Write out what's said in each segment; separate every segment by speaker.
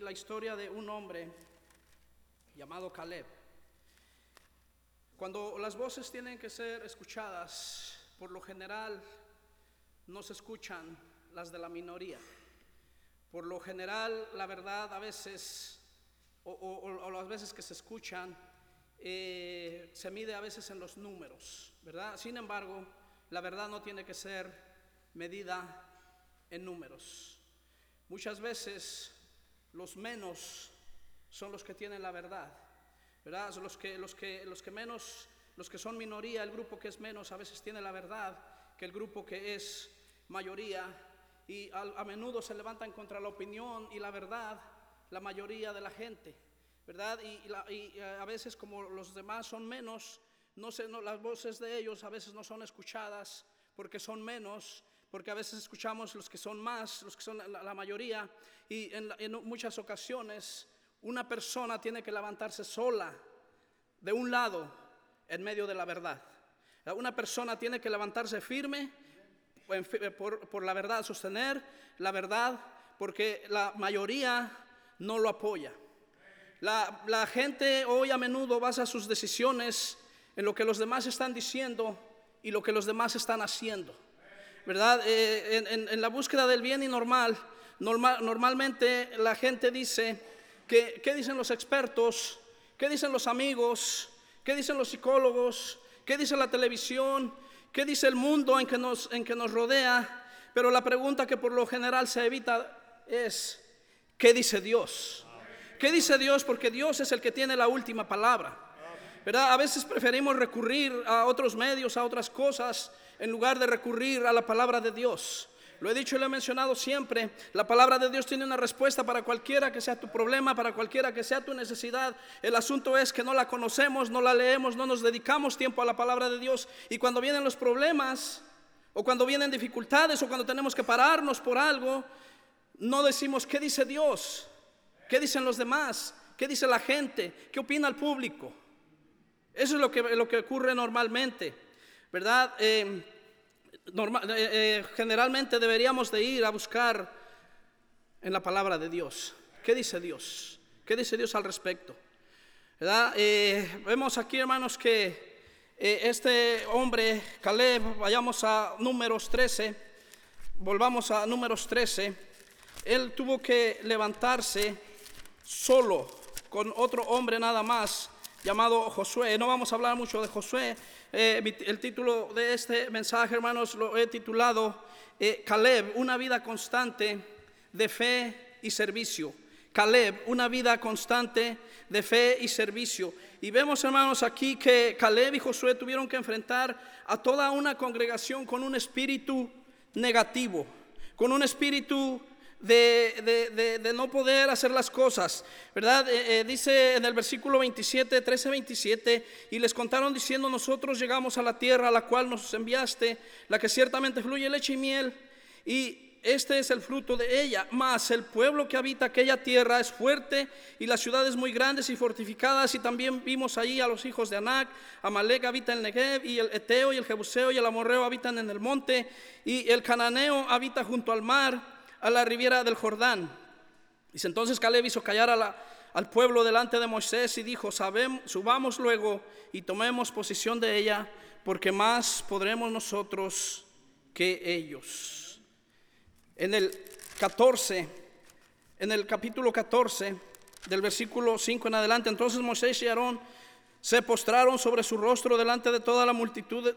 Speaker 1: la historia de un hombre llamado Caleb. Cuando las voces tienen que ser escuchadas, por lo general no se escuchan las de la minoría. Por lo general, la verdad a veces, o, las veces que se escuchan, eh, se mide a veces en los números, ¿verdad? Sin embargo, la verdad no tiene que ser medida en números. Muchas veces los menos son los que tienen la verdad, ¿verdad? Los que, los que, los que menos, los que son minoría, el grupo que es menos a veces tiene la verdad que el grupo que es mayoría y a, menudo se levantan contra la opinión y la verdad la mayoría de la gente, ¿verdad? Y, eh, a veces como los demás son menos, no sé, no, las voces de ellos a veces no son escuchadas porque son menos, porque a veces escuchamos los que son más, los que son la, mayoría, y en, muchas ocasiones una persona tiene que levantarse sola de un lado en medio de la verdad. Una persona tiene que levantarse firme por, la verdad, sostener la verdad, porque la mayoría no lo apoya. La, la, gente hoy a menudo basa sus decisiones en lo que los demás están diciendo y lo que los demás están haciendo. ¿Verdad? Eh, en, la búsqueda del bien y normal, normal, normalmente la gente dice que, ¿qué dicen los expertos? ¿Qué dicen los amigos? ¿Qué dicen los psicólogos? ¿Qué dice la televisión? ¿Qué dice el mundo en que nos, en que nos rodea? Pero la pregunta que por lo general se evita es, ¿qué dice Dios? ¿Qué dice Dios? Porque Dios es el que tiene la última palabra. ¿Verdad? A veces preferimos recurrir a otros medios, a otras cosas, en lugar de recurrir a la palabra de Dios. Lo he dicho y lo he mencionado siempre. La palabra de Dios tiene una respuesta para cualquiera que sea tu problema, para cualquiera que sea tu necesidad. El asunto es que no la conocemos, no la leemos, no nos dedicamos tiempo a la palabra de Dios. Y cuando vienen los problemas, o cuando vienen dificultades, o cuando tenemos que pararnos por algo, no decimos, ¿qué dice Dios? ¿Qué dicen los demás? ¿Qué dice la gente? ¿Qué opina el público? Eso es lo que, lo que ocurre normalmente, ¿verdad? Eh, normal, eh, eh, generalmente deberíamos de ir a buscar en la palabra de Dios. ¿Qué dice Dios? ¿Qué dice Dios al respecto? Eh, vemos aquí, hermanos, que este hombre, Caleb, vayamos a números 13, volvamos a números 13, él tuvo que levantarse solo, con otro hombre nada más, llamado Josué. No vamos a hablar mucho de Josué, eh, el título de este mensaje, hermanos, lo he titulado eh, Caleb, una vida constante de fe y servicio. Caleb, una vida constante de fe y servicio. Y vemos, hermanos, aquí que Caleb y Josué tuvieron que enfrentar a toda una congregación con un espíritu negativo, con un espíritu de, no poder hacer las cosas, ¿verdad? Eh, eh, dice en el versículo 27, 13, 27, y les contaron diciendo, nosotros llegamos a la tierra a la cual nos enviaste, la que ciertamente fluye leche y miel, y este es el fruto de ella. Mas el pueblo que habita aquella tierra es fuerte y las ciudades muy grandes y fortificadas. Y también vimos allí a los hijos de Anac. Amalek habita en el Negev y el Eteo y el Jebuseo y el Amorreo habitan en el monte. Y el Cananeo habita junto al mar a la riviera del Jordán. Dice entonces Caleb hizo callar al pueblo delante de Moisés y dijo, subamos luego y tomemos posición de ella, porque más podremos nosotros que ellos. En el 14, en el capítulo 14, del versículo 5 en adelante, entonces Moisés y Aarón se postraron sobre su rostro delante de toda la multitud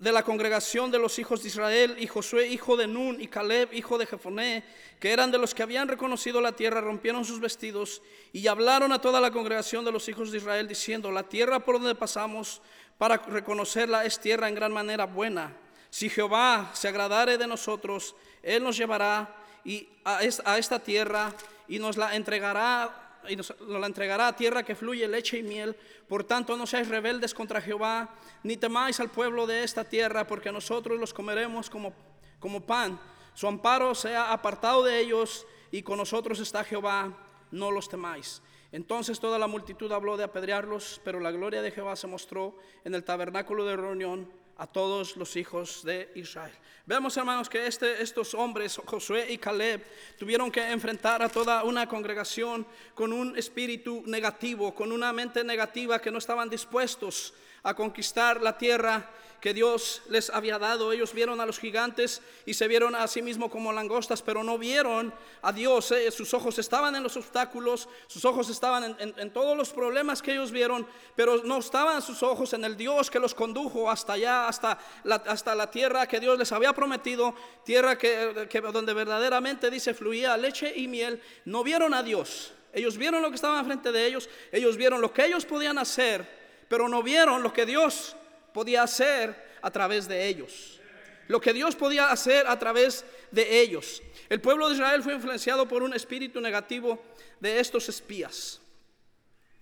Speaker 1: de la congregación de los hijos de Israel, y Josué, hijo de Nun, y Caleb, hijo de Jefoné, que eran de los que habían reconocido la tierra, rompieron sus vestidos y hablaron a toda la congregación de los hijos de Israel, diciendo, la tierra por donde pasamos para reconocerla es tierra en gran manera buena. Si Jehová se agradare de nosotros, Él nos llevará y a esta tierra y nos la entregará y nos, la entregará a tierra que fluye leche y miel. Por tanto, no seáis rebeldes contra Jehová, ni temáis al pueblo de esta tierra, porque nosotros los comeremos como, como pan. Su amparo sea apartado de ellos, y con nosotros está Jehová, no los temáis. Entonces toda la multitud habló de apedrearlos, pero la gloria de Jehová se mostró en el tabernáculo de reunión a todos los hijos de Israel. Vemos, hermanos, que este, estos hombres, Josué y Caleb, tuvieron que enfrentar a toda una congregación con un espíritu negativo, con una mente negativa que no estaban dispuestos a conquistar la tierra que Dios les había dado. Ellos vieron a los gigantes y se vieron a sí mismos como langostas, pero no vieron a Dios. Eh, sus ojos estaban en los obstáculos, sus ojos estaban en, todos los problemas que ellos vieron, pero no estaban sus ojos en el Dios que los condujo hasta allá, hasta la, hasta la tierra que Dios les había prometido, tierra que, donde verdaderamente dice fluía leche y miel. No vieron a Dios. Ellos vieron lo que estaba enfrente de ellos, ellos vieron lo que ellos podían hacer, pero no vieron lo que Dios podía hacer a través de ellos. Lo que Dios podía hacer a través de ellos. El pueblo de Israel fue influenciado por un espíritu negativo de estos espías.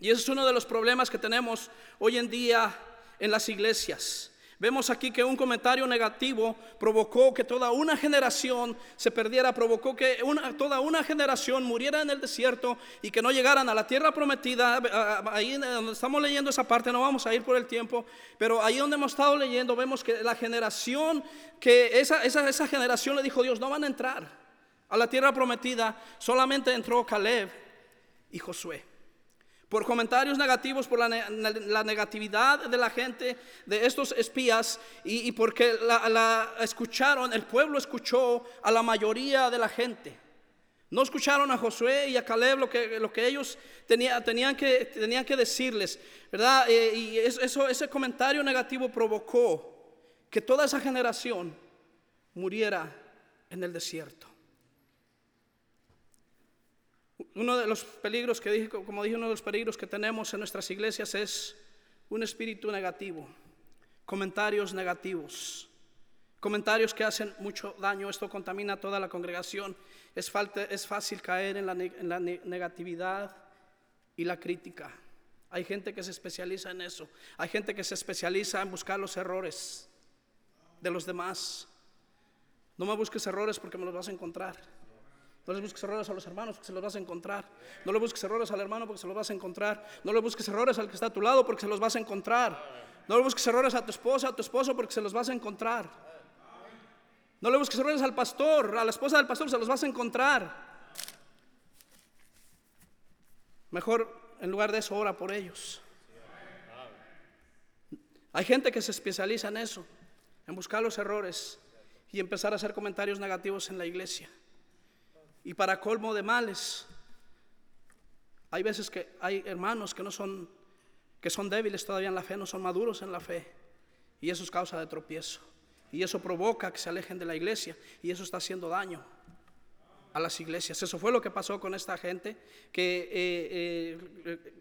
Speaker 1: Y ese es uno de los problemas que tenemos hoy en día en las iglesias. Vemos aquí que un comentario negativo provocó que toda una generación se perdiera, provocó que toda una generación muriera en el desierto y que no llegaran a la tierra prometida. Ahí donde estamos leyendo esa parte, no vamos a ir por el tiempo, pero ahí donde hemos estado leyendo vemos que la generación, que esa, esa, esa generación le dijo Dios, no van a entrar a la tierra prometida, solamente entró Caleb y Josué por comentarios negativos, por la, negatividad de la gente, de estos espías, y, porque la, escucharon, el pueblo escuchó a la mayoría de la gente. No escucharon a Josué y a Caleb lo que, lo que ellos tenían, que, decirles, ¿verdad? Eh, y eso, ese comentario negativo provocó que toda esa generación muriera en el desierto. Uno de los peligros que dije, como dije, uno de los peligros que tenemos en nuestras iglesias es un espíritu negativo, comentarios negativos, comentarios que hacen mucho daño. Esto contamina a toda la congregación. Es, es fácil caer en la, en la negatividad y la crítica. Hay gente que se especializa en eso. Hay gente que se especializa en buscar los errores de los demás. No me busques errores porque me los vas a encontrar. No le busques errores a los hermanos porque se los vas a encontrar. No le busques errores al hermano porque se los vas a encontrar. No le busques errores al que está a tu lado porque se los vas a encontrar. No le busques errores a tu esposa, a tu esposo porque se los vas a encontrar. No le busques errores al pastor, a la esposa del pastor se los vas a encontrar. Mejor en lugar de eso ora por ellos. Hay gente que se especializa en eso, en buscar los errores y empezar a hacer comentarios negativos en la iglesia. Y para colmo de males, hay veces que hay hermanos que no son, que son débiles todavía en la fe, no son maduros en la fe. Y eso es causa de tropiezo. Y eso provoca que se alejen de la iglesia. Y eso está haciendo daño a las iglesias. Eso fue lo que pasó con esta gente, que eh, eh,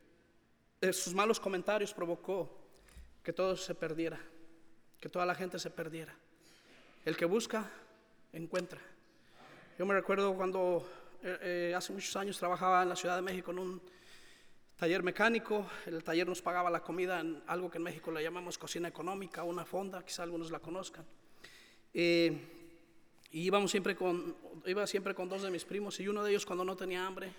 Speaker 1: eh, sus malos comentarios provocó que todo se perdiera, que toda la gente se perdiera. El que busca, encuentra. Yo me recuerdo cuando eh, eh, hace muchos años trabajaba en la Ciudad de México en un taller mecánico. El taller nos pagaba la comida en algo que en México le llamamos cocina económica, una fonda, quizá algunos la conozcan. Eh, y íbamos siempre con, iba siempre con dos de mis primos y uno de ellos cuando no tenía hambre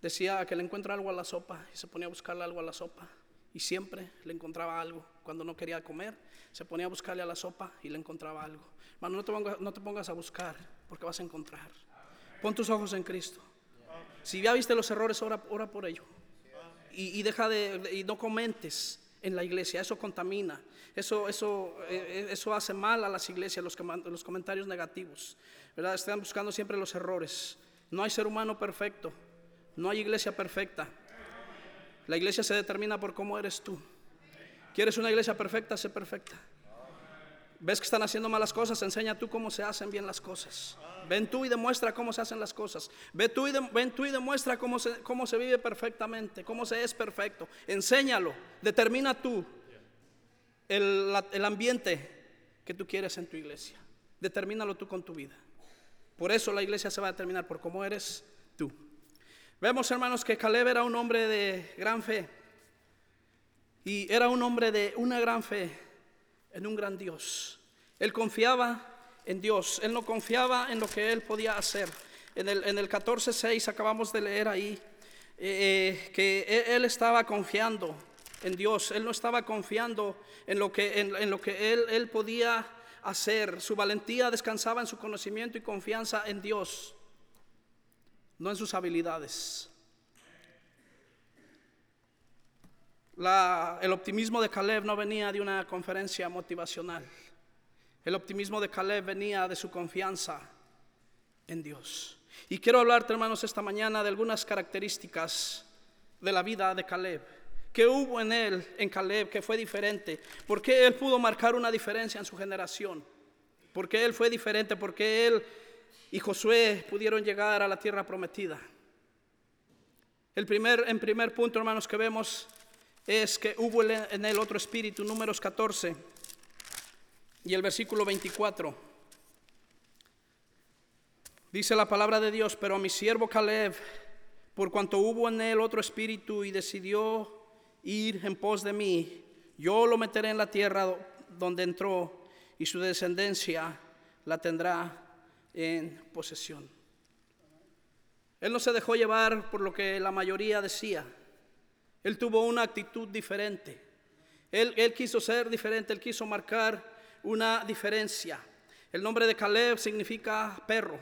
Speaker 1: decía que le encuentra algo a la sopa y se ponía a buscarle algo a la sopa y siempre le encontraba algo. Cuando no quería comer, se ponía a buscarle a la sopa y le encontraba algo. Hermano, no te, pongas, no te pongas a buscar porque vas a encontrar. Pon tus ojos en Cristo. Si ya viste los errores, ora, ora por ello. Y, deja de, y no comentes en la iglesia, eso contamina, eso, eso, eh, eso hace mal a las iglesias, los, los comentarios negativos. Están buscando siempre los errores. No hay ser humano perfecto, no hay iglesia perfecta. La iglesia se determina por cómo eres tú. ¿Quieres una iglesia perfecta? Sé perfecta. ¿Ves que están haciendo malas cosas? Enseña tú cómo se hacen bien las cosas. Ven tú y demuestra cómo se hacen las cosas. Ven tú y, ven tú y demuestra cómo se, cómo se vive perfectamente, cómo se es perfecto. Enséñalo. Determina tú el, el ambiente que tú quieres en tu iglesia. Determínalo tú con tu vida. Por eso la iglesia se va a determinar por cómo eres tú. Vemos, hermanos, que Caleb era un hombre de gran fe. Y era un hombre de una gran fe en un gran Dios. Él confiaba en Dios, él no confiaba en lo que él podía hacer. En el, en el 14.6 acabamos de leer ahí eh, eh, que él, estaba confiando en Dios. Él no estaba confiando en lo que, en, lo que él, él podía hacer. Su valentía descansaba en su conocimiento y confianza en Dios, no en sus habilidades. el optimismo de Caleb no venía de una conferencia motivacional. El optimismo de Caleb venía de su confianza en Dios. Y quiero hablarte, hermanos, esta mañana de algunas características de la vida de Caleb. ¿Qué hubo en él, en Caleb, que fue diferente? ¿Por qué él pudo marcar una diferencia en su generación? ¿Por qué él fue diferente? ¿Por qué él y Josué pudieron llegar a la tierra prometida? El primer, en primer punto, hermanos, que vemos es que hubo en él otro espíritu, números 14 y el versículo 24. Dice la palabra de Dios, pero a mi siervo Caleb, por cuanto hubo en él otro espíritu y decidió ir en pos de mí, yo lo meteré en la tierra donde entró y su descendencia la tendrá en posesión. Él no se dejó llevar por lo que la mayoría decía. Él tuvo una actitud diferente. Él, él quiso ser diferente, él quiso marcar una diferencia. El nombre de Caleb significa perro,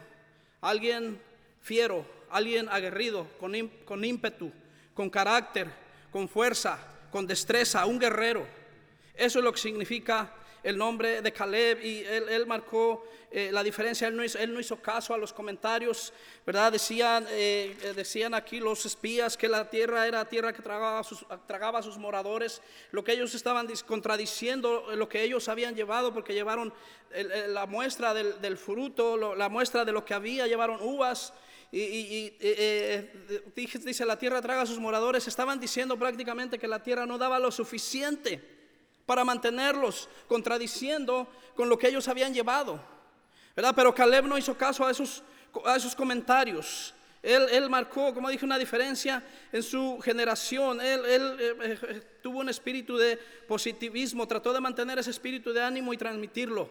Speaker 1: alguien fiero, alguien aguerrido, con, con ímpetu, con carácter, con fuerza, con destreza, un guerrero. Eso es lo que significa el nombre de Caleb y él, marcó eh, la diferencia. Él no, hizo, él no, hizo, caso a los comentarios, ¿verdad? Decían, eh, eh, decían aquí los espías que la tierra era tierra que tragaba a, sus, tragaba a sus moradores. Lo que ellos estaban contradiciendo, lo que ellos habían llevado, porque llevaron la muestra del, fruto, la muestra de lo que había, llevaron uvas. Y, y, dice la tierra traga a sus moradores, estaban diciendo prácticamente que la tierra no daba lo suficiente para mantenerlos, contradiciendo con lo que ellos habían llevado. ¿verdad? Pero Caleb no hizo caso a esos, a esos comentarios. Él, él, marcó, como dije, una diferencia en su generación. Él, él eh, eh, tuvo un espíritu de positivismo, trató de mantener ese espíritu de ánimo y transmitirlo.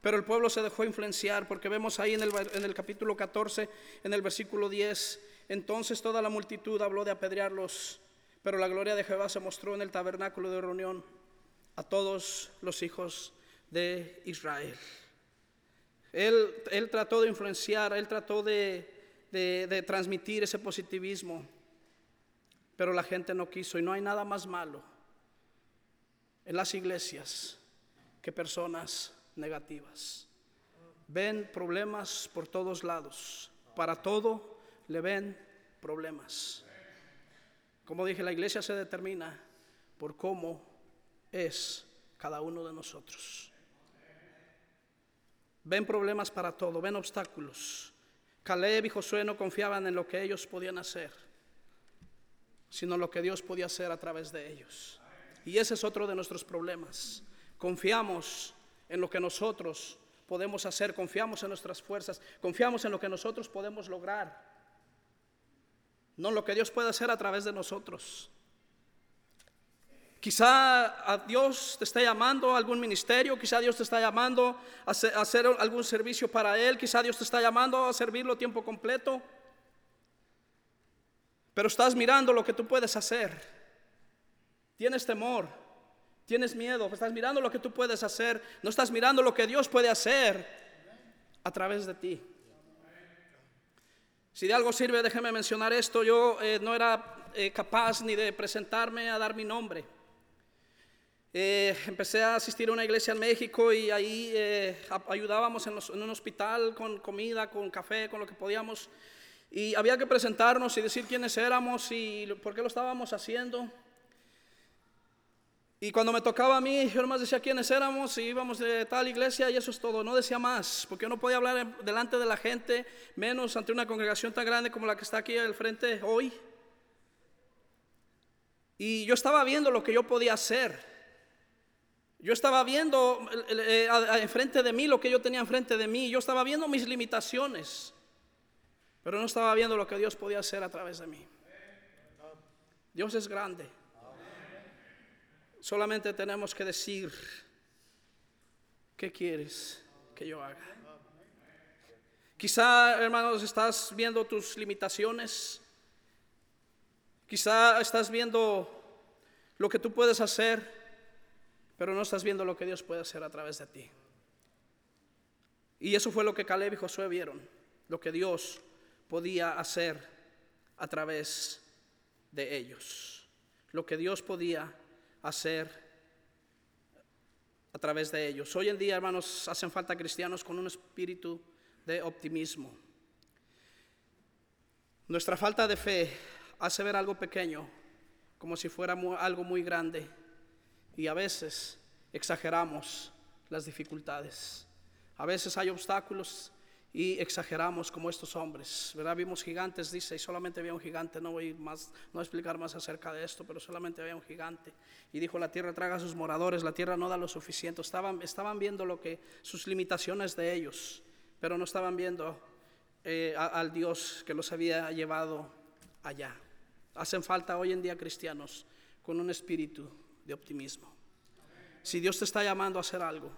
Speaker 1: Pero el pueblo se dejó influenciar, porque vemos ahí en el, en el capítulo 14, en el versículo 10, entonces toda la multitud habló de apedrearlos, pero la gloria de Jehová se mostró en el tabernáculo de reunión a todos los hijos de Israel. Él, él trató de influenciar, él trató de, de transmitir ese positivismo, pero la gente no quiso y no hay nada más malo en las iglesias que personas negativas. Ven problemas por todos lados, para todo le ven problemas. Como dije, la iglesia se determina por cómo es cada uno de nosotros. Ven problemas para todo, ven obstáculos. Caleb y Josué no confiaban en lo que ellos podían hacer, sino lo que Dios podía hacer a través de ellos. Y ese es otro de nuestros problemas. Confiamos en lo que nosotros podemos hacer, confiamos en nuestras fuerzas, confiamos en lo que nosotros podemos lograr, no lo que Dios puede hacer a través de nosotros. Quizá a Dios te está llamando a algún ministerio, quizá Dios te está llamando a hacer algún servicio para Él, quizá Dios te está llamando a servirlo tiempo completo. Pero estás mirando lo que tú puedes hacer. Tienes temor, tienes miedo, estás mirando lo que tú puedes hacer, no estás mirando lo que Dios puede hacer a través de ti. Si de algo sirve, déjeme mencionar esto, yo eh, no era eh, capaz ni de presentarme a dar mi nombre. Eh, empecé a asistir a una iglesia en México y ahí eh, ayudábamos en, un hospital con comida, con café, con lo que podíamos. Y había que presentarnos y decir quiénes éramos y por qué lo estábamos haciendo. Y cuando me tocaba a mí, yo nomás decía quiénes éramos y íbamos de tal iglesia y eso es todo. No decía más, porque yo no podía hablar delante de la gente, menos ante una congregación tan grande como la que está aquí al frente hoy. Y yo estaba viendo lo que yo podía hacer. Yo estaba viendo eh, enfrente de mí lo que yo tenía enfrente de mí. Yo estaba viendo mis limitaciones. Pero no estaba viendo lo que Dios podía hacer a través de mí. Dios es grande. Solamente tenemos que decir, ¿qué quieres que yo haga? Quizá, hermanos, estás viendo tus limitaciones. Quizá estás viendo lo que tú puedes hacer, pero no estás viendo lo que Dios puede hacer a través de ti. Y eso fue lo que Caleb y Josué vieron, lo que Dios podía hacer a través de ellos, lo que Dios podía hacer a través de ellos. Hoy en día, hermanos, hacen falta cristianos con un espíritu de optimismo. Nuestra falta de fe hace ver algo pequeño como si fuera algo muy grande y a veces exageramos las dificultades. A veces hay obstáculos y exageramos como estos hombres, ¿verdad? Vimos gigantes, dice, y solamente había un gigante, no voy más, no explicar más acerca de esto, pero solamente había un gigante. Y dijo, la tierra traga a sus moradores, la tierra no da lo suficiente. Estaban, estaban viendo lo que, sus limitaciones de ellos, pero no estaban viendo eh, al Dios que los había llevado allá. Hacen falta hoy en día cristianos con un espíritu de optimismo. Si Dios te está llamando a hacer algo,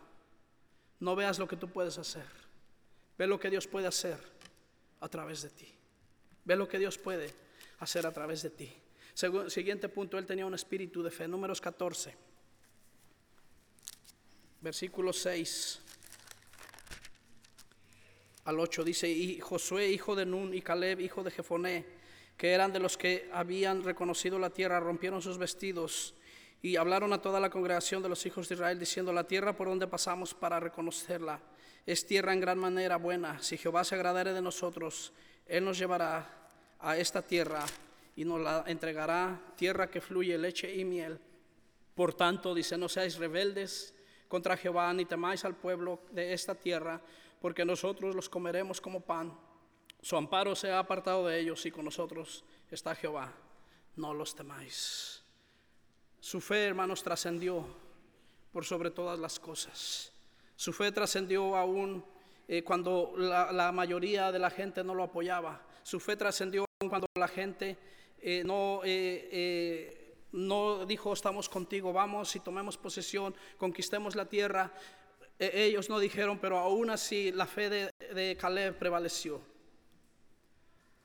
Speaker 1: no veas lo que tú puedes hacer. Ve lo que Dios puede hacer a través de ti. Ve lo que Dios puede hacer a través de ti. siguiente punto, él tenía un espíritu de fe. Números 14, versículo 6 al 8 dice, y Josué, hijo de Nun, y Caleb, hijo de Jefoné, que eran de los que habían reconocido la tierra, rompieron sus vestidos y hablaron a toda la congregación de los hijos de Israel, diciendo, la tierra por donde pasamos para reconocerla es tierra en gran manera buena. Si Jehová se agradare de nosotros, Él nos llevará a esta tierra y nos la entregará, tierra que fluye leche y miel. Por tanto, dice, no seáis rebeldes contra Jehová, ni temáis al pueblo de esta tierra, porque nosotros los comeremos como pan. Su amparo se ha apartado de ellos y con nosotros está Jehová. No los temáis. Su fe, hermanos, trascendió por sobre todas las cosas. Su fe trascendió aún eh, cuando la, mayoría de la gente no lo apoyaba. Su fe trascendió aún cuando la gente eh, no, eh, no dijo estamos contigo, vamos y tomemos posesión, conquistemos la tierra. E, ellos no dijeron, pero aún así la fe de, de Caleb prevaleció.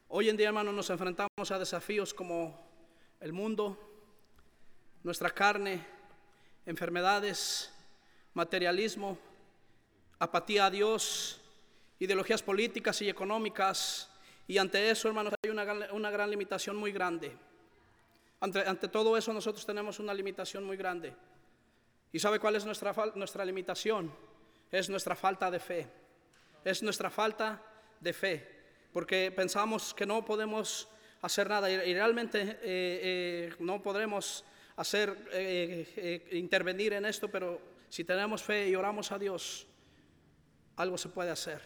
Speaker 1: Hoy en día, hermanos, nos enfrentamos a desafíos como el mundo, nuestra carne, enfermedades, materialismo, apatía a Dios, ideologías políticas y económicas. Y ante eso, hermanos, hay una, una gran limitación muy grande. Ante, ante, todo eso nosotros tenemos una limitación muy grande. ¿Y sabe cuál es nuestra, nuestra limitación? Es nuestra falta de fe. Es nuestra falta de fe. Porque pensamos que no podemos hacer nada y, realmente eh, eh, no podremos hacer, eh, intervenir en esto, pero si tenemos fe y oramos a Dios, algo se puede hacer.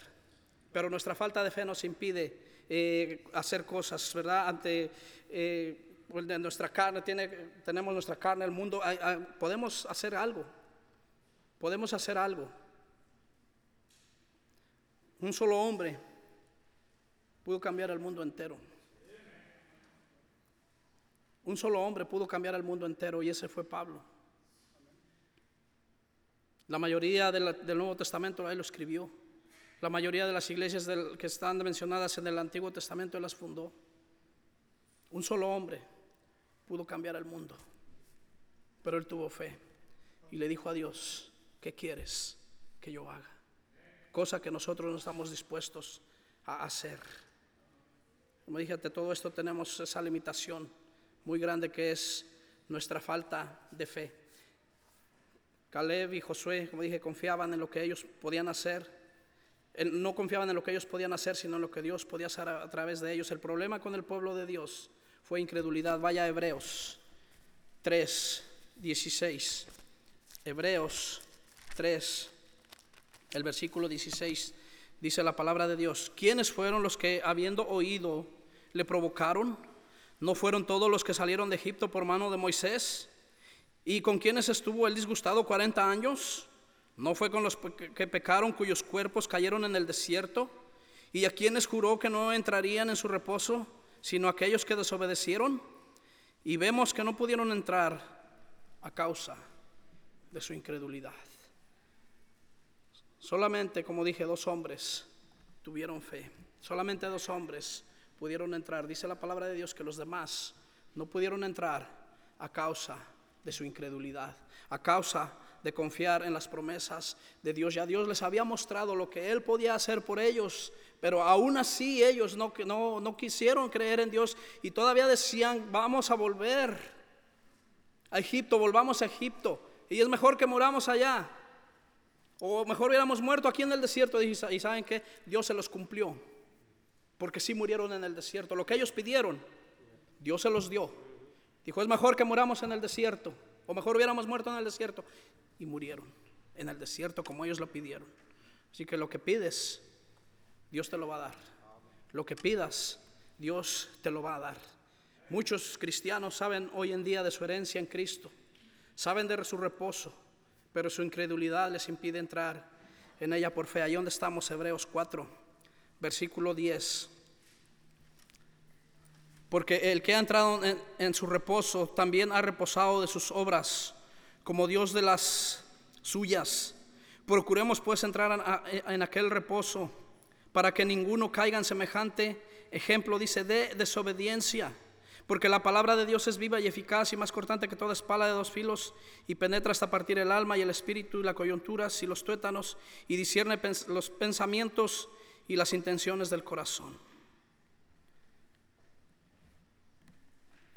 Speaker 1: Pero nuestra falta de fe nos impide hacer cosas, ¿verdad? Ante pues, nuestra carne, tiene, tenemos nuestra carne, el mundo, podemos hacer algo, podemos hacer algo. Un solo hombre pudo cambiar el mundo entero. Un solo hombre pudo cambiar el mundo entero y ese fue Pablo. La mayoría del Nuevo Testamento él lo escribió. La mayoría de las iglesias que están mencionadas en el Antiguo Testamento él las fundó. Un solo hombre pudo cambiar el mundo, pero él tuvo fe y le dijo a Dios, ¿qué quieres que yo haga? Cosa que nosotros no estamos dispuestos a hacer. Como dije, todo esto tenemos esa limitación muy grande que es nuestra falta de fe. Caleb y Josué, como dije, confiaban en lo que ellos podían hacer. No confiaban en lo que ellos podían hacer, sino en lo que Dios podía hacer a, través de ellos. El problema con el pueblo de Dios fue incredulidad. Vaya a Hebreos 3, 16. Hebreos 3, el versículo 16, dice la palabra de Dios. ¿Quiénes fueron los que, habiendo oído, le provocaron? ¿No fueron todos los que salieron de Egipto por mano de Moisés? ¿Y con quienes estuvo él disgustado 40 años? ¿No fue con los que pecaron cuyos cuerpos cayeron en el desierto? ¿Y a quienes juró que no entrarían en su reposo, sino aquellos que desobedecieron? Y vemos que no pudieron entrar a causa de su incredulidad. Solamente, como dije, dos hombres tuvieron fe. Solamente dos hombres pudieron entrar. Dice la palabra de Dios que los demás no pudieron entrar a causa de su incredulidad, a causa de confiar en las promesas de Dios. Ya Dios les había mostrado lo que Él podía hacer por ellos, pero aún así ellos no, no, no quisieron creer en Dios y todavía decían, vamos a volver a Egipto, volvamos a Egipto, y es mejor que muramos allá. O mejor hubiéramos muerto aquí en el desierto. Y saben que Dios se los cumplió. Porque sí murieron en el desierto. Lo que ellos pidieron, Dios se los dio. Dijo, es mejor que muramos en el desierto. O mejor hubiéramos muerto en el desierto. Y murieron en el desierto como ellos lo pidieron. Así que lo que pides, Dios te lo va a dar. Lo que pidas, Dios te lo va a dar. Muchos cristianos saben hoy en día de su herencia en Cristo. Saben de su reposo pero su incredulidad les impide entrar en ella por fe. Ahí donde estamos, Hebreos 4, versículo 10. Porque el que ha entrado en, su reposo también ha reposado de sus obras, como Dios de las suyas. Procuremos pues entrar en aquel reposo para que ninguno caiga en semejante ejemplo, dice, de desobediencia porque la palabra de Dios es viva y eficaz y más cortante que toda espalda de dos filos y penetra hasta partir el alma y el espíritu y la coyuntura y los tuétanos y discierne los pensamientos y las intenciones del corazón.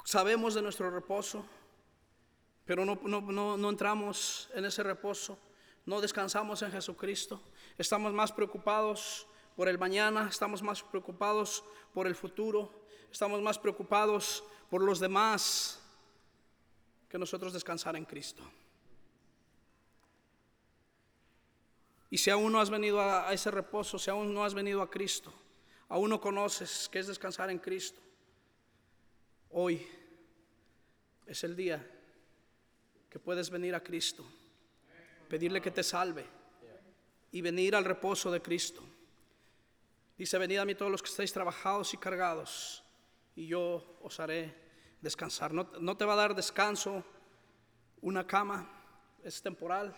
Speaker 1: Sabemos de nuestro reposo, pero no, no entramos en ese reposo, no descansamos en Jesucristo, estamos más preocupados por el mañana, estamos más preocupados por el futuro, estamos más preocupados por los demás que nosotros descansar en Cristo. Y si aún no has venido a, ese reposo, si aún no has venido a Cristo, aún no conoces qué es descansar en Cristo, hoy es el día que puedes venir a Cristo, pedirle que te salve y venir al reposo de Cristo. Dice, venid a mí todos los que estáis trabajados y cargados, y yo os haré descansar. No, no te va a dar descanso una cama, es temporal.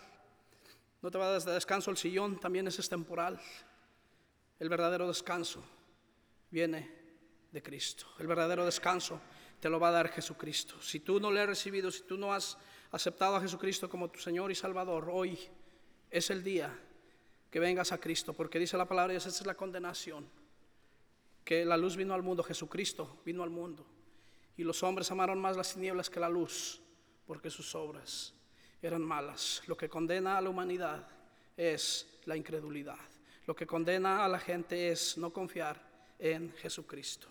Speaker 1: No te va a dar descanso el sillón, también es temporal. El verdadero descanso viene de Cristo. El verdadero descanso te lo va a dar Jesucristo. Si tú no le has recibido, si tú no has aceptado a Jesucristo como tu Señor y Salvador, hoy es el día que vengas a Cristo, porque dice la palabra, esa es la condenación que la luz vino al mundo, Jesucristo vino al mundo. Y los hombres amaron más las tinieblas que la luz, porque sus obras eran malas. Lo que condena a la humanidad es la incredulidad. Lo que condena a la gente es no confiar en Jesucristo.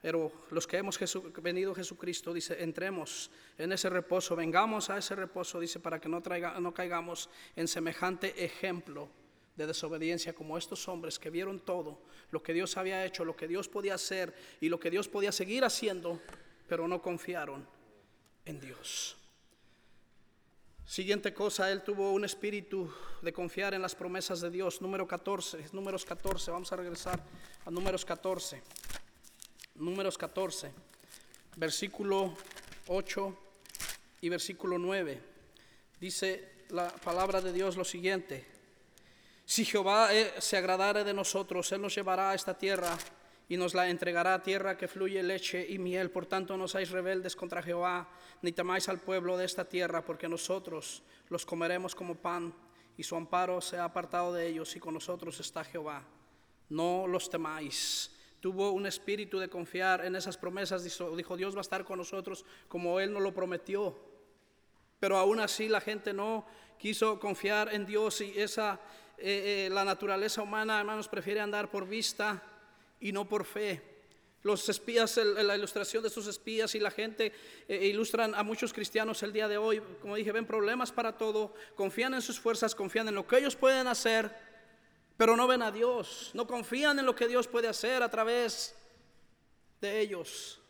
Speaker 1: Pero los que hemos venido a Jesucristo, dice, entremos en ese reposo, vengamos a ese reposo, dice, para que no, traiga, no caigamos en semejante ejemplo de desobediencia como estos hombres que vieron todo, lo que Dios había hecho, lo que Dios podía hacer y lo que Dios podía seguir haciendo, pero no confiaron en Dios. Siguiente cosa, él tuvo un espíritu de confiar en las promesas de Dios. Número 14, números 14, vamos a regresar a números 14. Números 14, versículo 8 y versículo 9. Dice la palabra de Dios lo siguiente. Si Jehová eh, se agradare de nosotros, Él nos llevará a esta tierra y nos la entregará tierra que fluye leche y miel. Por tanto, no seáis rebeldes contra Jehová, ni temáis al pueblo de esta tierra, porque nosotros los comeremos como pan, y su amparo se ha apartado de ellos, y con nosotros está Jehová. No los temáis. Tuvo un espíritu de confiar en esas promesas, dijo, dijo Dios va a estar con nosotros como Él nos lo prometió. Pero aún así la gente no quiso confiar en Dios y esa eh, eh, la naturaleza humana, hermanos, prefiere andar por vista y no por fe. Los espías, la ilustración de sus espías y la gente eh, ilustran a muchos cristianos el día de hoy. Como dije, ven problemas para todo, confían en sus fuerzas, confían en lo que ellos pueden hacer, pero no ven a Dios, no confían en lo que Dios puede hacer a través de ellos.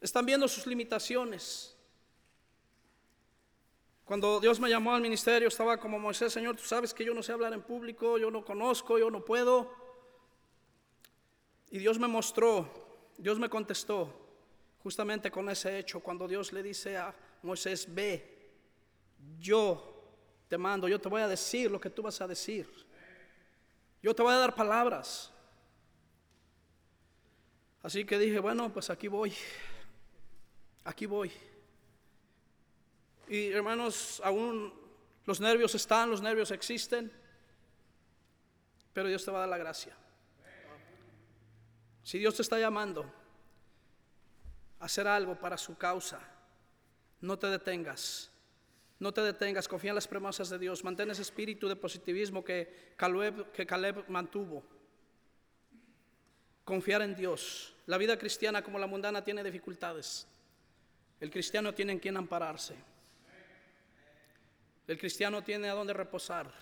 Speaker 1: Están viendo sus limitaciones. Cuando Dios me llamó al ministerio, estaba como Moisés, Señor, tú sabes que yo no sé hablar en público, yo no conozco, yo no puedo. Y Dios me mostró, Dios me contestó, justamente con ese hecho, cuando Dios le dice a Moisés, ve, yo te mando, yo te voy a decir lo que tú vas a decir. Yo te voy a dar palabras. Así que dije, bueno, pues aquí voy, aquí voy. Y hermanos, aún los nervios están, los nervios existen, pero Dios te va a dar la gracia. Si Dios te está llamando a hacer algo para su causa, no te detengas. No te detengas, confía en las promesas de Dios, mantén ese espíritu de positivismo que Caleb, que Caleb mantuvo. Confiar en Dios. La vida cristiana como la mundana tiene dificultades. El cristiano tiene en quien ampararse. El cristiano tiene a dónde reposar.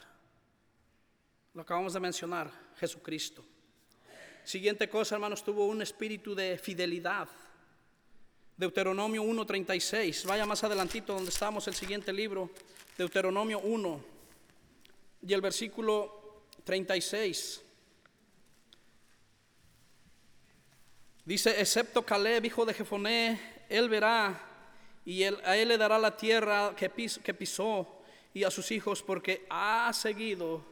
Speaker 1: Lo acabamos de mencionar, Jesucristo. Siguiente cosa, hermanos, tuvo un espíritu de fidelidad. Deuteronomio 1.36. Vaya más adelantito donde estamos, el siguiente libro, Deuteronomio 1 y el versículo 36. Dice, excepto Caleb, hijo de Jefoné, él verá y él, a él le dará la tierra que, que pisó y a sus hijos porque ha seguido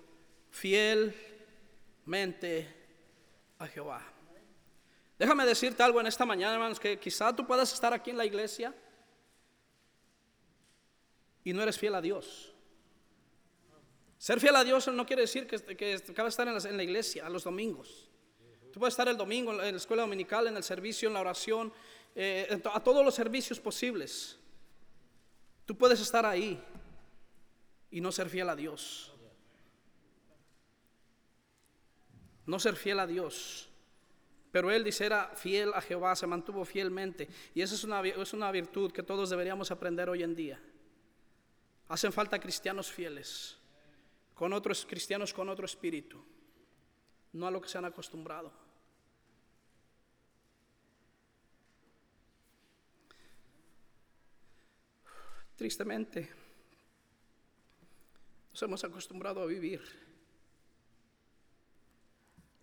Speaker 1: fielmente a Jehová. Déjame decirte algo en esta mañana, hermanos, que quizá tú puedas estar aquí en la iglesia y no eres fiel a Dios. Ser fiel a Dios no quiere decir que, que estar en la, en la iglesia a los domingos. Tú puedes estar el domingo en la escuela dominical, en el servicio, en la oración, eh, a todos los servicios posibles. Tú puedes estar ahí y no ser fiel a Dios. No ser fiel a Dios. Pero él dice, era fiel a Jehová, se mantuvo fielmente. Y esa es una, es una virtud que todos deberíamos aprender hoy en día. Hacen falta cristianos fieles, con otros cristianos con otro espíritu, no a lo que se han acostumbrado. Tristemente, nos hemos acostumbrado a vivir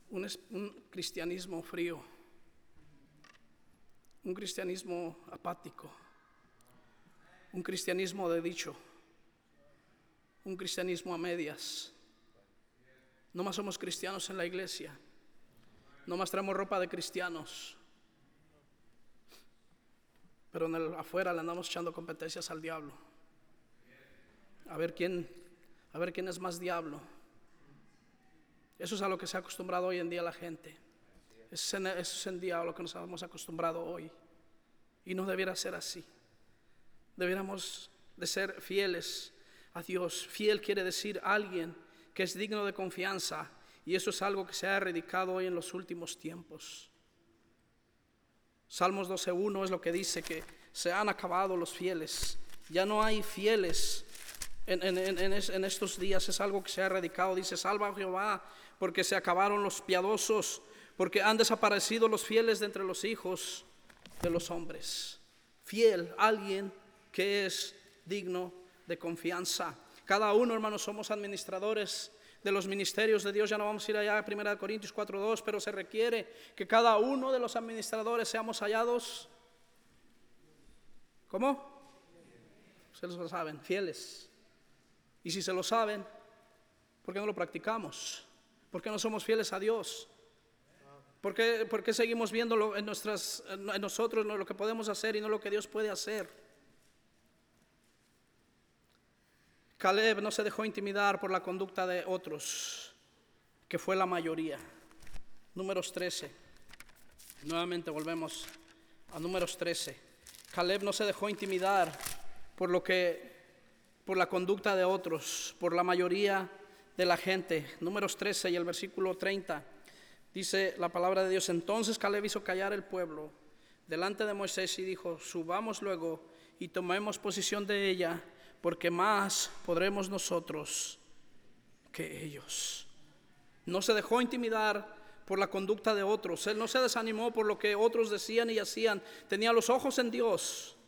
Speaker 1: un, un cristianismo frío, un cristianismo apático, un cristianismo de dicho, un cristianismo a medias. No más somos cristianos en la iglesia, no más traemos ropa de cristianos, pero en el, afuera le andamos echando competencias al diablo. A ver quién, a ver quién es más diablo. Eso es a lo que se ha acostumbrado hoy en día la gente. Eso es el día a lo que nos hemos acostumbrado hoy. Y no debiera ser así. Debiéramos de ser fieles a Dios. Fiel quiere decir alguien que es digno de confianza. Y eso es algo que se ha erradicado hoy en los últimos tiempos. Salmos 12.1 es lo que dice que se han acabado los fieles. Ya no hay fieles en, estos días. Es algo que se ha erradicado. Dice, salva a Jehová porque se acabaron los piadosos, porque han desaparecido los fieles de entre los hijos de los hombres. Fiel, alguien que es digno de confianza. Cada uno, hermanos, somos administradores de los ministerios de Dios. Ya no vamos a ir allá a 1 Corintios 4.2, pero se requiere que cada uno de los administradores seamos hallados. ¿Cómo? Se lo saben, fieles. Y si se lo saben, ¿por qué no lo practicamos? ¿Por qué no somos fieles a Dios? ¿Por qué, seguimos viendo en, nuestras, en nosotros lo que podemos hacer y no lo que Dios puede hacer? Caleb no se dejó intimidar por la conducta de otros, que fue la mayoría. Números 13. Nuevamente volvemos a números 13. Caleb no se dejó intimidar por lo que por la conducta de otros, por la mayoría de la gente. Números 13 y el versículo 30 dice la palabra de Dios. Entonces Caleb hizo callar el pueblo delante de Moisés y dijo, subamos luego y tomemos posición de ella, porque más podremos nosotros que ellos. No se dejó intimidar por la conducta de otros. Él no se desanimó por lo que otros decían y hacían. Tenía los ojos en Dios.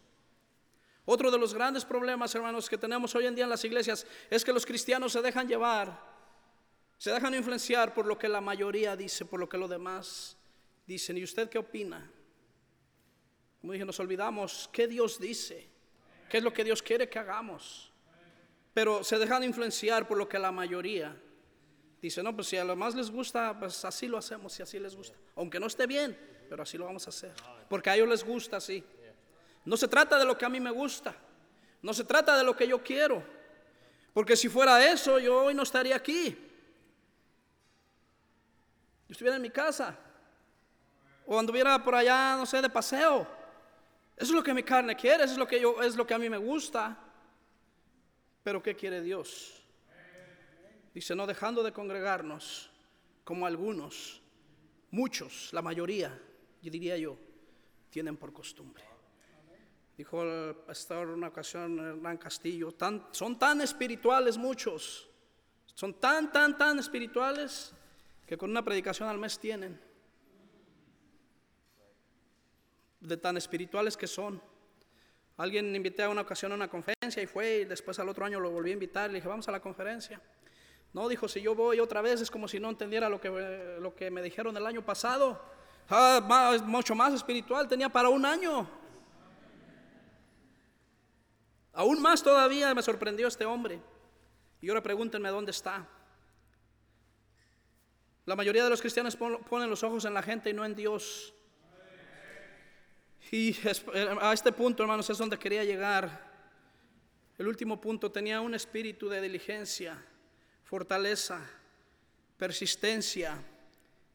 Speaker 1: Otro de los grandes problemas, hermanos, que tenemos hoy en día en las iglesias es que los cristianos se dejan llevar, se dejan influenciar por lo que la mayoría dice, por lo que los demás dicen. ¿Y usted qué opina? Como dije, nos olvidamos qué Dios dice, qué es lo que Dios quiere que hagamos. Pero se dejan influenciar por lo que la mayoría dice. No, pues si a los más les gusta, pues así lo hacemos, si así les gusta. Aunque no esté bien, pero así lo vamos a hacer. Porque a ellos les gusta así. No se trata de lo que a mí me gusta. No se trata de lo que yo quiero. Porque si fuera eso, yo hoy no estaría aquí. Yo estuviera en mi casa. O anduviera por allá, no sé, de paseo. Eso es lo que mi carne quiere, eso es lo que yo es lo que a mí me gusta. Pero ¿qué quiere Dios? Dice, no dejando de congregarnos como algunos, muchos, la mayoría, yo diría yo, tienen por costumbre. Dijo el pastor una ocasión, Hernán Castillo, son tan espirituales muchos, son tan, tan, tan espirituales que con una predicación al mes tienen. De tan espirituales que son. Alguien invité a una ocasión a una conferencia y fue y después al otro año lo volví a invitar le dije, vamos a la conferencia. No, dijo, si yo voy otra vez es como si no entendiera lo que, lo que me dijeron el año pasado. Ah, mucho más espiritual, tenía para un año. Aún más todavía me sorprendió este hombre. Y ahora pregúntenme dónde está. La mayoría de los cristianos ponen los ojos en la gente y no en Dios. Y eh, a este punto, hermanos, es donde quería llegar. El último punto tenía un espíritu de diligencia, fortaleza, persistencia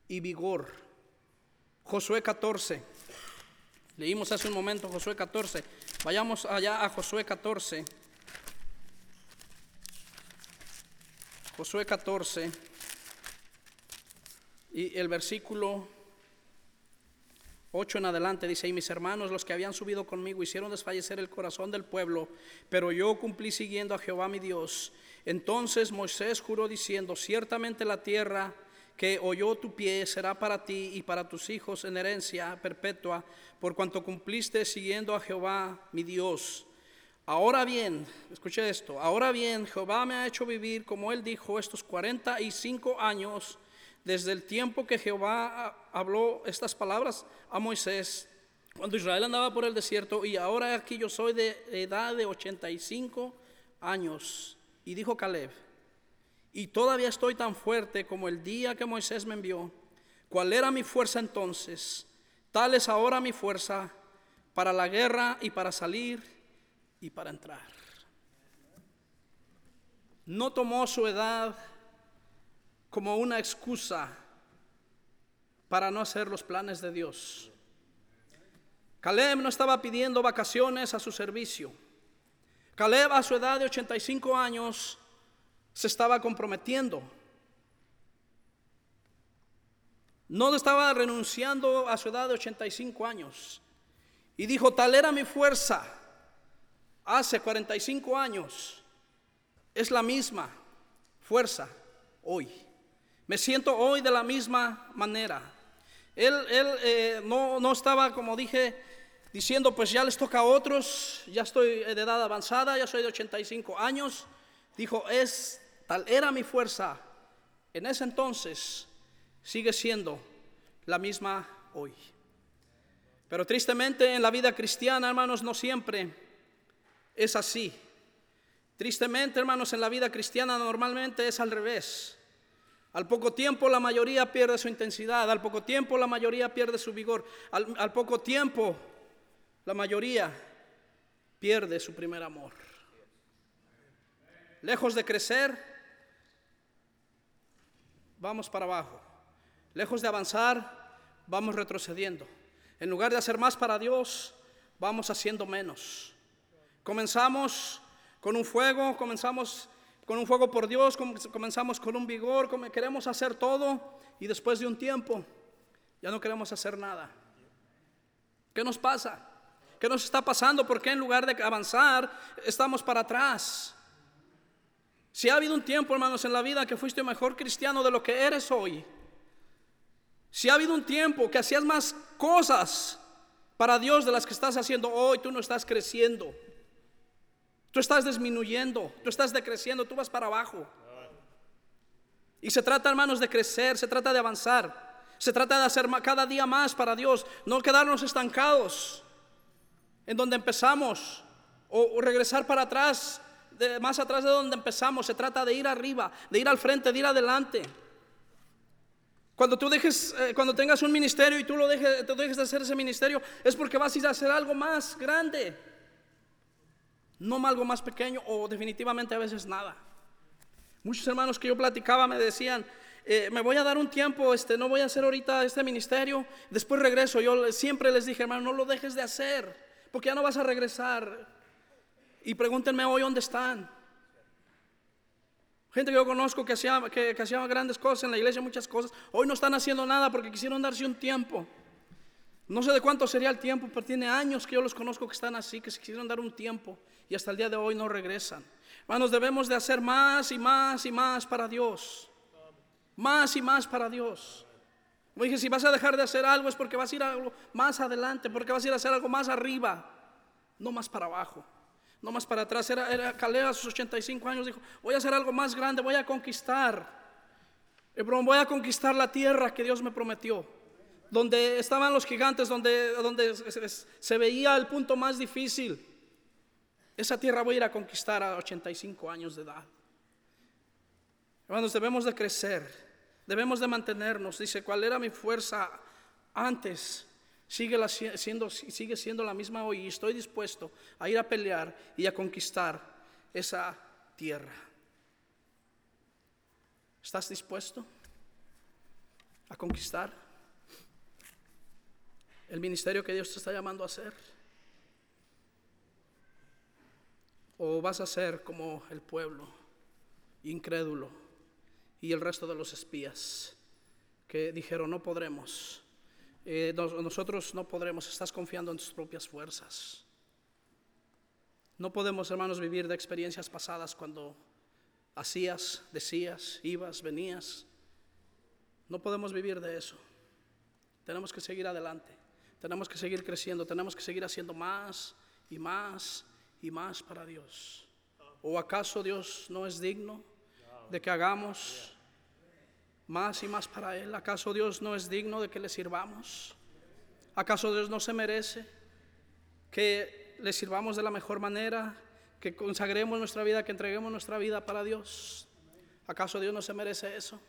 Speaker 1: y vigor. Josué 14. Leímos hace un momento Josué 14. Vayamos allá a Josué 14. Josué 14. Y el versículo 8 en adelante dice, y mis hermanos, los que habían subido conmigo, hicieron desfallecer el corazón del pueblo, pero yo cumplí siguiendo a Jehová mi Dios. Entonces Moisés juró diciendo, ciertamente la tierra que oyó tu pie será para ti y para tus hijos en herencia perpetua, por cuanto cumpliste siguiendo a Jehová mi Dios. Ahora bien, escuche esto, ahora bien, Jehová me ha hecho vivir, como él dijo, estos 45 años, desde el tiempo que Jehová habló estas palabras a Moisés, cuando Israel andaba por el desierto, y ahora aquí yo soy de edad de 85 años. Y dijo Caleb, y todavía estoy tan fuerte como el día que Moisés me envió. ¿Cuál era mi fuerza entonces? Tal es ahora mi fuerza para la guerra y para salir y para entrar. No tomó su edad como una excusa para no hacer los planes de Dios. Caleb no estaba pidiendo vacaciones a su servicio. Caleb a su edad de 85 años se estaba comprometiendo. No estaba renunciando a su edad de 85 años. Y dijo, tal era mi fuerza hace 45 años. Es la misma fuerza hoy. Me siento hoy de la misma manera. Él, él eh, no, no estaba, como dije, diciendo, pues ya les toca a otros, ya estoy de edad avanzada, ya soy de 85 años. Dijo, es Tal era mi fuerza en ese entonces, sigue siendo la misma hoy. Pero tristemente en la vida cristiana, hermanos, no siempre es así. Tristemente, hermanos, en la vida cristiana normalmente es al revés. Al poco tiempo la mayoría pierde su intensidad, al poco tiempo la mayoría pierde su vigor, al, al poco tiempo la mayoría pierde su primer amor. Lejos de crecer, vamos para abajo. Lejos de avanzar, vamos retrocediendo. En lugar de hacer más para Dios, vamos haciendo menos. Comenzamos con un fuego, comenzamos con un fuego por Dios, comenzamos con un vigor, queremos hacer todo y después de un tiempo ya no queremos hacer nada. ¿Qué nos pasa? ¿Qué nos está pasando? ¿Por qué en lugar de avanzar estamos para atrás? Si ha habido un tiempo, hermanos, en la vida que fuiste mejor cristiano de lo que eres hoy. Si ha habido un tiempo que hacías más cosas para Dios de las que estás haciendo hoy, tú no estás creciendo. Tú estás disminuyendo, tú estás decreciendo, tú vas para abajo. Y se trata, hermanos, de crecer, se trata de avanzar, se trata de hacer cada día más para Dios, no quedarnos estancados en donde empezamos o regresar para atrás más atrás de donde empezamos, se trata de ir arriba, de ir al frente, de ir adelante. Cuando tú dejes, eh, cuando tengas un ministerio y tú lo dejes, te dejes de hacer ese ministerio, es porque vas a ir a hacer algo más grande. No algo más pequeño o definitivamente a veces nada. Muchos hermanos que yo platicaba me decían, eh, me voy a dar un tiempo, este, no voy a hacer ahorita este ministerio, después regreso. Yo siempre les dije, hermano, no lo dejes de hacer, porque ya no vas a regresar. Y pregúntenme hoy dónde están. Gente que yo conozco que hacía, que, grandes cosas en la iglesia, muchas cosas, hoy no están haciendo nada porque quisieron darse un tiempo. No sé de cuánto sería el tiempo, pero tiene años que yo los conozco que están así, que se quisieron dar un tiempo y hasta el día de hoy no regresan. Hermanos, debemos de hacer más y más y más para Dios. Más y más para Dios. Como dije, si vas a dejar de hacer algo es porque vas a ir algo más adelante, porque vas a ir a hacer algo más arriba, no más para abajo, no más para atrás. Era, era a sus 85 años, dijo, voy a hacer algo más grande, voy a conquistar. Hebrón, voy a conquistar la tierra que Dios me prometió donde estaban los gigantes, donde, donde se veía el punto más difícil. Esa tierra voy a ir a conquistar a 85 años de edad. Hermanos, debemos de crecer, debemos de mantenernos. Dice, ¿cuál era mi fuerza antes? Sigue, siendo, sigue siendo la misma hoy y estoy dispuesto a ir a pelear y a conquistar esa tierra. ¿Estás dispuesto a conquistar? el ministerio que Dios te está llamando a hacer? ¿O vas a ser como el pueblo incrédulo y el resto de los espías que dijeron no podremos? Eh, nosotros no podremos, estás confiando en tus propias fuerzas. No podemos, hermanos, vivir de experiencias pasadas cuando hacías, decías, ibas, venías. No podemos vivir de eso. Tenemos que seguir adelante. Tenemos que seguir creciendo, tenemos que seguir haciendo más y más y más para Dios. ¿O acaso Dios no es digno de que hagamos más y más para Él? ¿Acaso Dios no es digno de que le sirvamos? ¿Acaso Dios no se merece que le sirvamos de la mejor manera, que consagremos nuestra vida, que entreguemos nuestra vida para Dios? ¿Acaso Dios no se merece eso?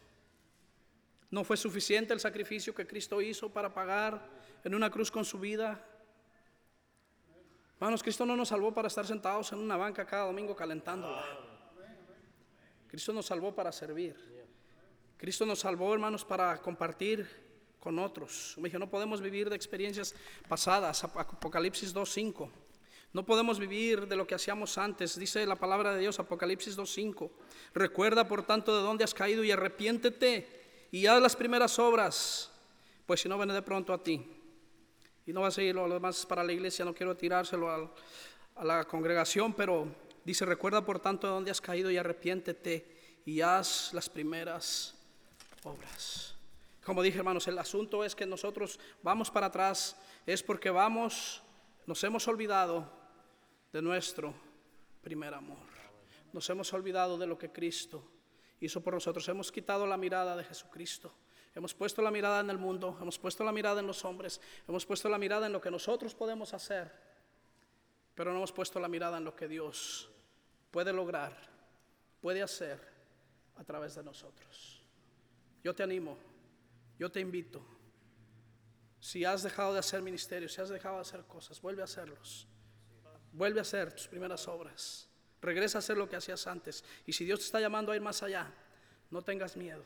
Speaker 1: ¿No fue suficiente el sacrificio que Cristo hizo para pagar en una cruz con su vida. Hermanos, Cristo no nos salvó para estar sentados en una banca cada domingo calentándola. Cristo nos salvó para servir. Cristo nos salvó, hermanos, para compartir con otros. Me dije, no podemos vivir de experiencias pasadas. Apocalipsis 2.5. No podemos vivir de lo que hacíamos antes. Dice la palabra de Dios, Apocalipsis 2.5. Recuerda, por tanto, de dónde has caído y arrepiéntete y haz las primeras obras, pues si no, viene de pronto a ti. Y no va a seguir lo demás para la iglesia, no quiero tirárselo a la congregación, pero dice, recuerda por tanto de dónde has caído y arrepiéntete y haz las primeras obras. Como dije, hermanos, el asunto es que nosotros vamos para atrás, es porque vamos, nos hemos olvidado de nuestro primer amor. Nos hemos olvidado de lo que Cristo hizo por nosotros. Hemos quitado la mirada de Jesucristo. Hemos puesto la mirada en el mundo, hemos puesto la mirada en los hombres, hemos puesto la mirada en lo que nosotros podemos hacer, pero no hemos puesto la mirada en lo que Dios puede lograr, puede hacer a través de nosotros. Yo te animo, yo te invito. Si has dejado de hacer ministerio, si has dejado de hacer cosas, vuelve a hacerlos. Vuelve a hacer tus primeras obras. Regresa a hacer lo que hacías antes. Y si Dios te está llamando a ir más allá, no tengas miedo.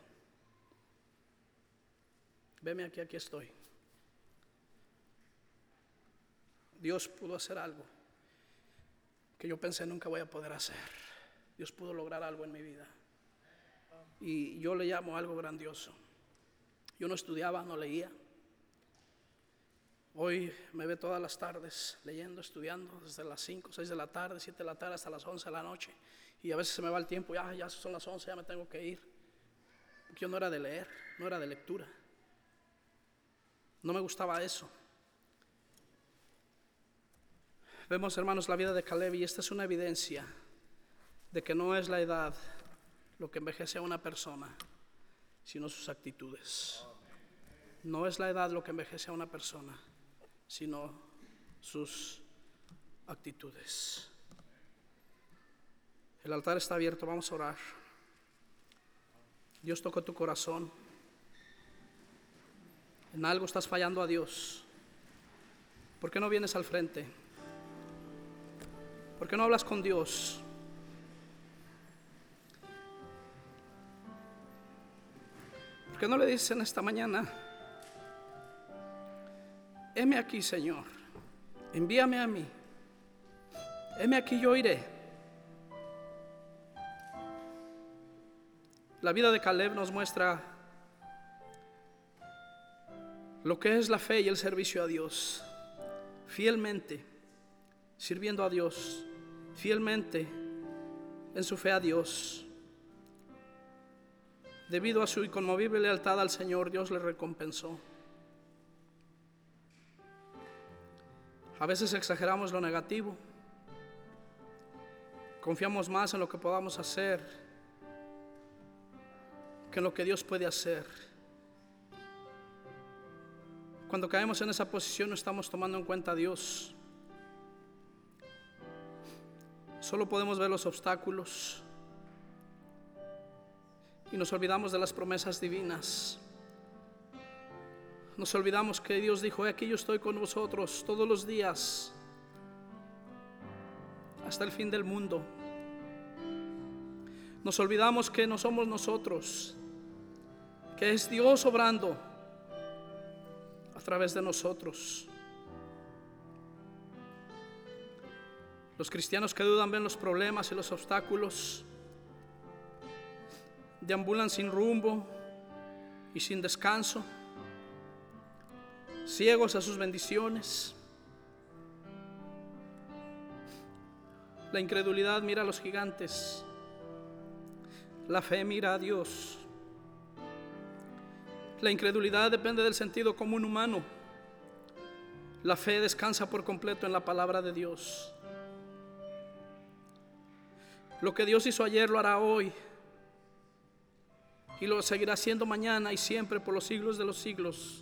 Speaker 1: Veme aquí, aquí estoy. Dios pudo hacer algo que yo pensé nunca voy a poder hacer. Dios pudo lograr algo en mi vida. Y yo le llamo algo grandioso. Yo no estudiaba, no leía. Hoy me ve todas las tardes leyendo, estudiando, desde las 5, 6 de la tarde, 7 de la tarde hasta las 11 de la noche. Y a veces se me va el tiempo, ya, ya son las 11, ya me tengo que ir. Porque yo no era de leer, no era de lectura. No me gustaba eso. Vemos, hermanos, la vida de Caleb y esta es una evidencia de que no es la edad lo que envejece a una persona, sino sus actitudes. No es la edad lo que envejece a una persona, sino sus actitudes. El altar está abierto, vamos a orar. Dios tocó tu corazón. En algo estás fallando a Dios. ¿Por qué no vienes al frente? ¿Por qué no hablas con Dios? Qué no le dices en esta mañana, heme aquí, Señor, envíame a mí, heme aquí, yo iré. La vida de Caleb nos muestra lo que es la fe y el servicio a Dios, fielmente, sirviendo a Dios, fielmente en su fe a Dios. Debido a su inconmovible lealtad al Señor, Dios le recompensó. A veces exageramos lo negativo, confiamos más en lo que podamos hacer que en lo que Dios puede hacer. Cuando caemos en esa posición no estamos tomando en cuenta a Dios. Solo podemos ver los obstáculos y nos olvidamos de las promesas divinas. Nos olvidamos que Dios dijo, aquí yo estoy con vosotros todos los días hasta el fin del mundo. Nos olvidamos que no somos nosotros, que es Dios obrando a través de nosotros. Los cristianos que dudan ven los problemas y los obstáculos, deambulan sin rumbo y sin descanso, ciegos a sus bendiciones. La incredulidad mira a los gigantes, la fe mira a Dios. La incredulidad depende del sentido común humano. La fe descansa por completo en la palabra de Dios. Lo que Dios hizo ayer lo hará hoy. Y lo seguirá haciendo mañana y siempre por los siglos de los siglos.